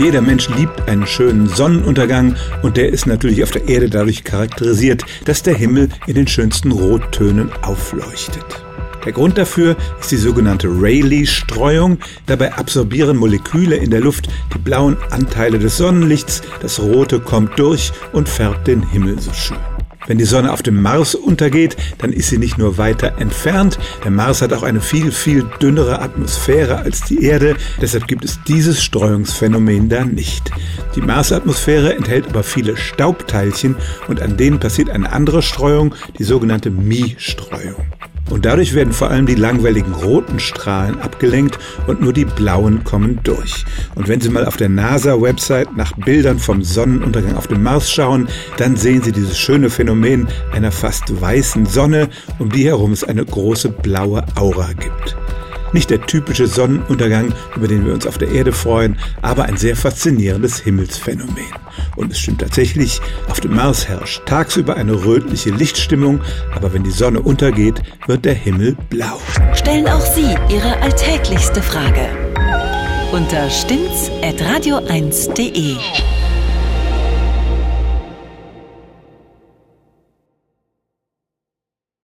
Jeder Mensch liebt einen schönen Sonnenuntergang und der ist natürlich auf der Erde dadurch charakterisiert, dass der Himmel in den schönsten Rottönen aufleuchtet. Der Grund dafür ist die sogenannte Rayleigh-Streuung. Dabei absorbieren Moleküle in der Luft die blauen Anteile des Sonnenlichts, das Rote kommt durch und färbt den Himmel so schön. Wenn die Sonne auf dem Mars untergeht, dann ist sie nicht nur weiter entfernt, der Mars hat auch eine viel, viel dünnere Atmosphäre als die Erde, deshalb gibt es dieses Streuungsphänomen da nicht. Die Marsatmosphäre enthält aber viele Staubteilchen und an denen passiert eine andere Streuung, die sogenannte Mi-Streuung. Und dadurch werden vor allem die langwelligen roten Strahlen abgelenkt und nur die blauen kommen durch. Und wenn Sie mal auf der NASA-Website nach Bildern vom Sonnenuntergang auf dem Mars schauen, dann sehen Sie dieses schöne Phänomen einer fast weißen Sonne, um die herum es eine große blaue Aura gibt. Nicht der typische Sonnenuntergang, über den wir uns auf der Erde freuen, aber ein sehr faszinierendes Himmelsphänomen. Und es stimmt tatsächlich, auf dem Mars herrscht tagsüber eine rötliche Lichtstimmung, aber wenn die Sonne untergeht, wird der Himmel blau. Stellen auch Sie Ihre alltäglichste Frage unter stimmt's at radio1.de.